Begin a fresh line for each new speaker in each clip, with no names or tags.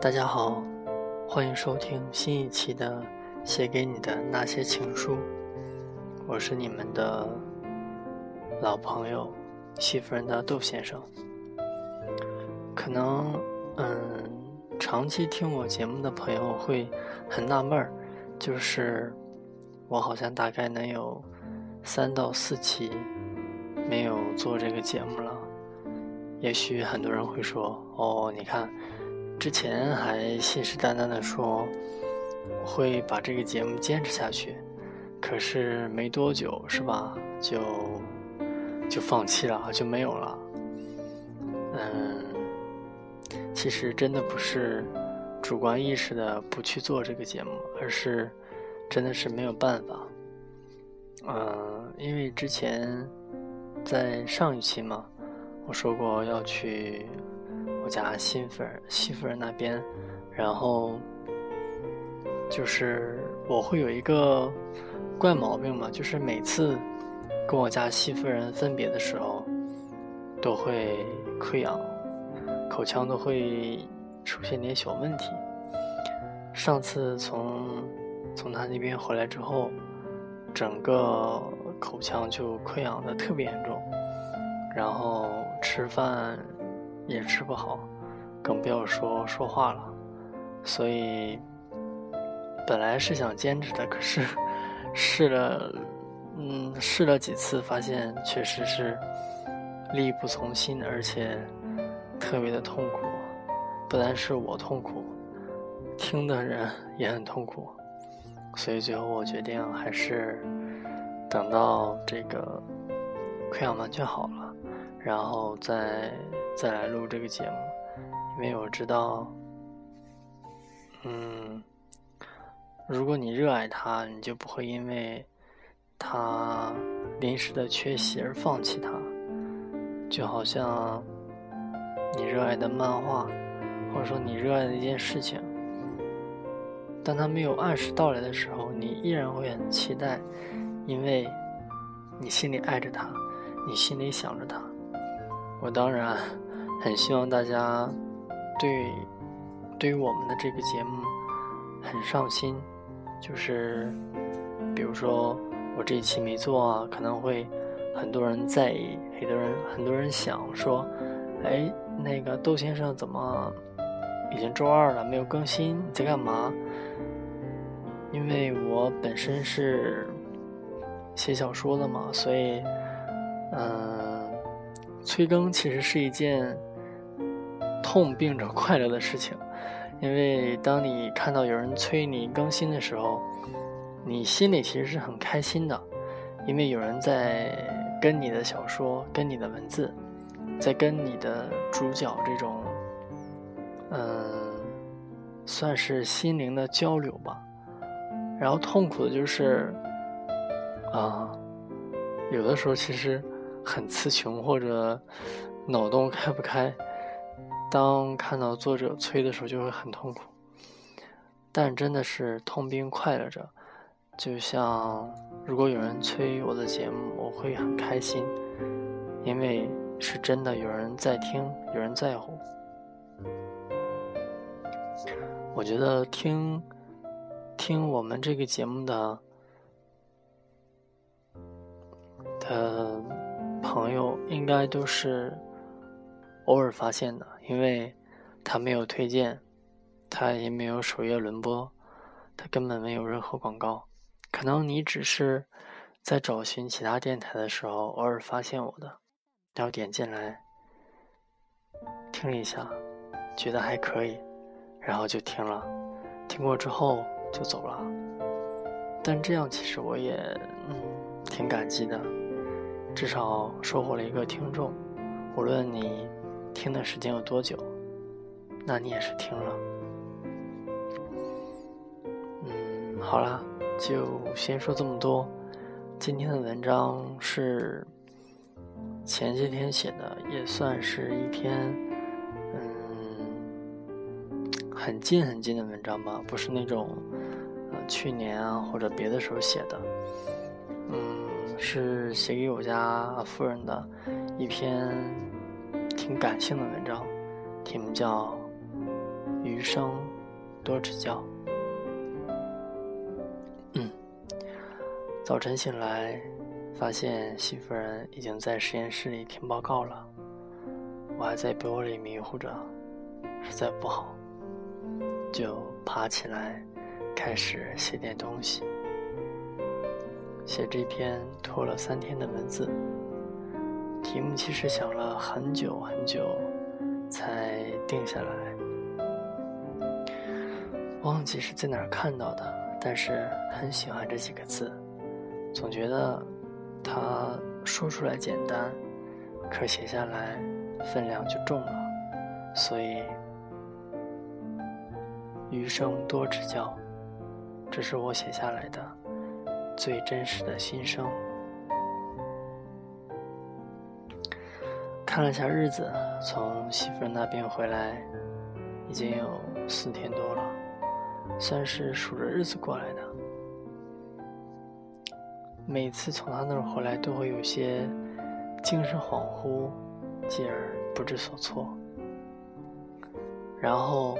大家好，欢迎收听新一期的《写给你的那些情书》，我是你们的老朋友西夫人的窦先生。可能，嗯，长期听我节目的朋友会很纳闷儿，就是我好像大概能有三到四期没有做这个节目了。也许很多人会说：“哦，你看。”之前还信誓旦旦的说会把这个节目坚持下去，可是没多久是吧？就就放弃了，就没有了。嗯，其实真的不是主观意识的不去做这个节目，而是真的是没有办法。嗯，因为之前在上一期嘛，我说过要去。家新夫人、西夫人那边，然后就是我会有一个怪毛病嘛，就是每次跟我家西夫人分别的时候，都会溃疡，口腔都会出现点小问题。上次从从他那边回来之后，整个口腔就溃疡的特别严重，然后吃饭。也吃不好，更不要说说话了。所以本来是想坚持的，可是试了，嗯，试了几次，发现确实是力不从心，而且特别的痛苦。不单是我痛苦，听的人也很痛苦。所以最后我决定还是等到这个溃疡完全好了，然后再。再来录这个节目，因为我知道，嗯，如果你热爱它，你就不会因为它临时的缺席而放弃它。就好像你热爱的漫画，或者说你热爱的一件事情，当它没有按时到来的时候，你依然会很期待，因为你心里爱着它，你心里想着它。我当然。很希望大家对对于我们的这个节目很上心，就是比如说我这一期没做啊，可能会很多人在意，很多人很多人想说，哎，那个窦先生怎么已经周二了没有更新？你在干嘛？因为我本身是写小说的嘛，所以嗯，催更其实是一件。痛并着快乐的事情，因为当你看到有人催你更新的时候，你心里其实是很开心的，因为有人在跟你的小说、跟你的文字，在跟你的主角这种，嗯，算是心灵的交流吧。然后痛苦的就是，啊，有的时候其实很词穷或者脑洞开不开。当看到作者催的时候，就会很痛苦，但真的是痛并快乐着。就像如果有人催我的节目，我会很开心，因为是真的有人在听，有人在乎。我觉得听听我们这个节目的朋友，应该都是。偶尔发现的，因为他没有推荐，他也没有首页轮播，他根本没有任何广告。可能你只是在找寻其他电台的时候，偶尔发现我的，然后点进来听了一下，觉得还可以，然后就听了，听过之后就走了。但这样其实我也嗯挺感激的，至少收获了一个听众，无论你。听的时间有多久？那你也是听了。嗯，好了，就先说这么多。今天的文章是前些天写的，也算是一篇嗯很近很近的文章吧，不是那种呃去年啊或者别的时候写的。是写给我家夫人的一篇。挺感性的文章，题目叫《余生多指教。嗯，早晨醒来，发现西夫人已经在实验室里听报告了，我还在被窝里迷糊着，实在不好，就爬起来开始写点东西。写这篇拖了三天的文字，题目其实想了很久很久才定下来，忘记是在哪儿看到的，但是很喜欢这几个字，总觉得它说出来简单，可写下来分量就重了，所以余生多指教，这是我写下来的。最真实的心声。看了下日子，从媳妇那边回来，已经有四天多了，算是数着日子过来的。每次从他那儿回来，都会有些精神恍惚，继而不知所措，然后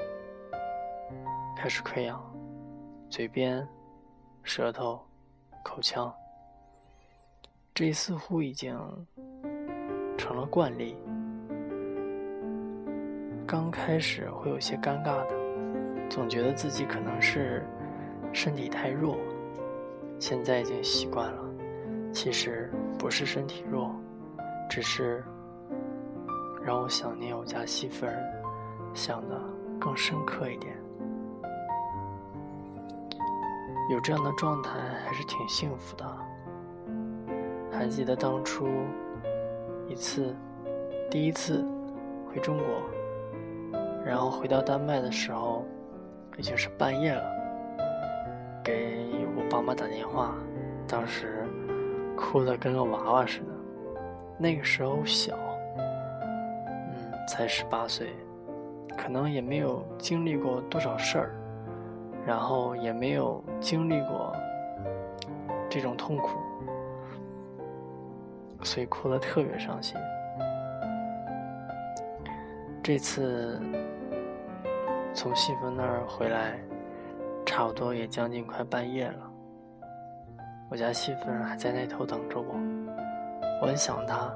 开始溃疡，嘴边、舌头。口腔，这似乎已经成了惯例。刚开始会有些尴尬的，总觉得自己可能是身体太弱。现在已经习惯了，其实不是身体弱，只是让我想念我家媳妇儿，想的更深刻一点。有这样的状态还是挺幸福的。还记得当初一次，第一次回中国，然后回到丹麦的时候，已经是半夜了，给我爸妈打电话，当时哭得跟个娃娃似的。那个时候小，嗯，才十八岁，可能也没有经历过多少事儿。然后也没有经历过这种痛苦，所以哭得特别伤心。这次从媳妇那儿回来，差不多也将近快半夜了。我家媳妇还在那头等着我，我很想她。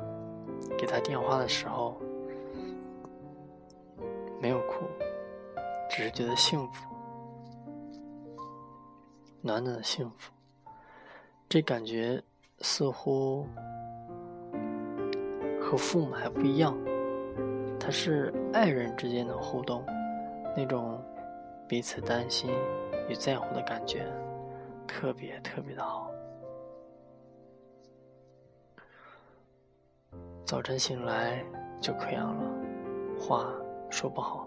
给她电话的时候，没有哭，只是觉得幸福。暖暖的幸福，这感觉似乎和父母还不一样。它是爱人之间的互动，那种彼此担心与在乎的感觉，特别特别的好。早晨醒来就溃疡了，话说不好，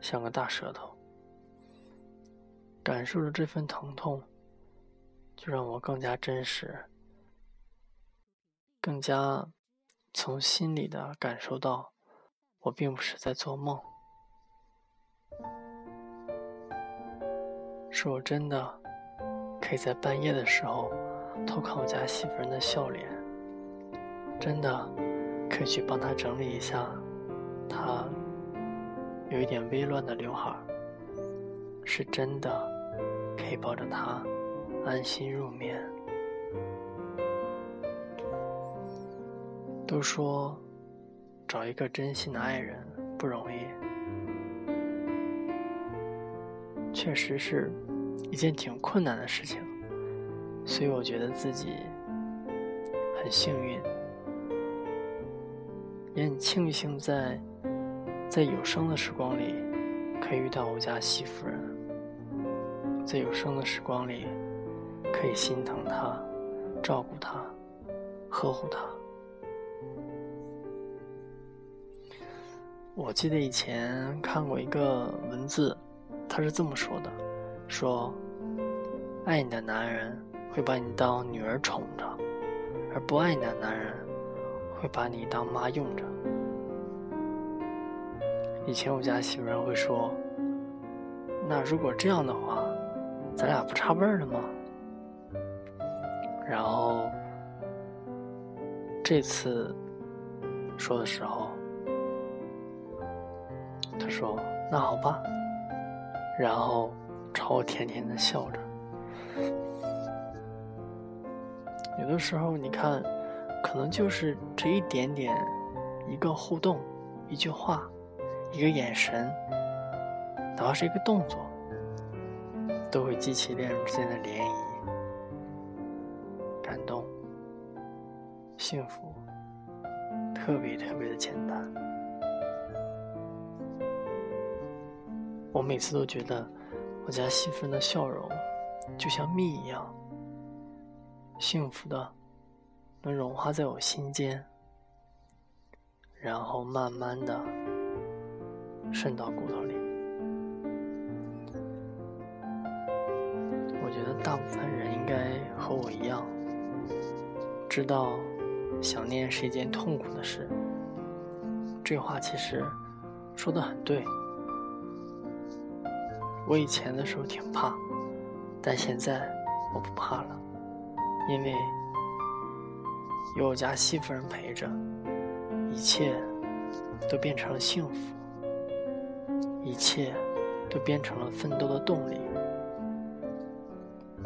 像个大舌头。感受着这份疼痛，就让我更加真实，更加从心里的感受到，我并不是在做梦，是我真的可以在半夜的时候偷看我家媳妇人的笑脸，真的可以去帮她整理一下她有一点微乱的刘海，是真的。可以抱着他安心入眠。都说找一个真心的爱人不容易，确实是一件挺困难的事情，所以我觉得自己很幸运，也很庆幸在在有生的时光里可以遇到我家媳妇人。在有生的时光里，可以心疼他，照顾他，呵护他。我记得以前看过一个文字，他是这么说的：说，爱你的男人会把你当女儿宠着，而不爱你的男人会把你当妈用着。以前我家媳妇儿会说：“那如果这样的话。”咱俩不差辈儿的吗？然后这次说的时候，他说：“那好吧，然后朝我甜甜的笑着。有的时候，你看，可能就是这一点点，一个互动，一句话，一个眼神，哪怕是一个动作，都会激起恋人之间的涟漪，感动，幸福，特别特别的简单。我每次都觉得，我家媳妇的笑容，就像蜜一样。幸福的，能融化在我心间，然后慢慢的渗到骨头里。大部分人应该和我一样，知道想念是一件痛苦的事。这话其实说的很对。我以前的时候挺怕，但现在我不怕了。因为有我家媳妇人陪着，一切都变成了幸福，一切都变成了奋斗的动力。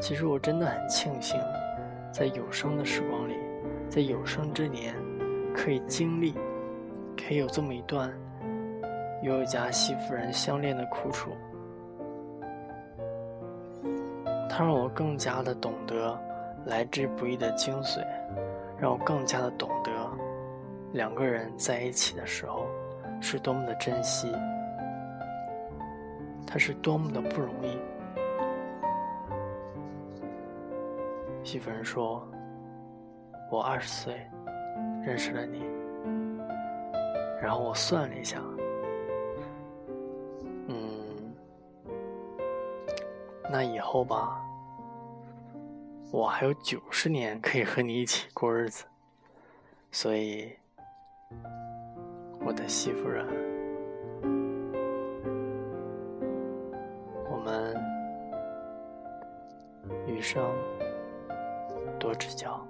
其实我真的很庆幸，在有生的时光里，在有生之年，可以经历，可以有这么一段与我家媳妇人相恋的苦楚。它让我更加的懂得。来之不易的精髓，让我更加的懂得，两个人在一起的时候是多么的珍惜，他是多么的不容易。媳妇人说：“我二十岁认识了你，然后我算了一下，嗯，那以后吧。”我还有九十年可以和你一起过日子，所以，我的媳妇人，我们余生多指教。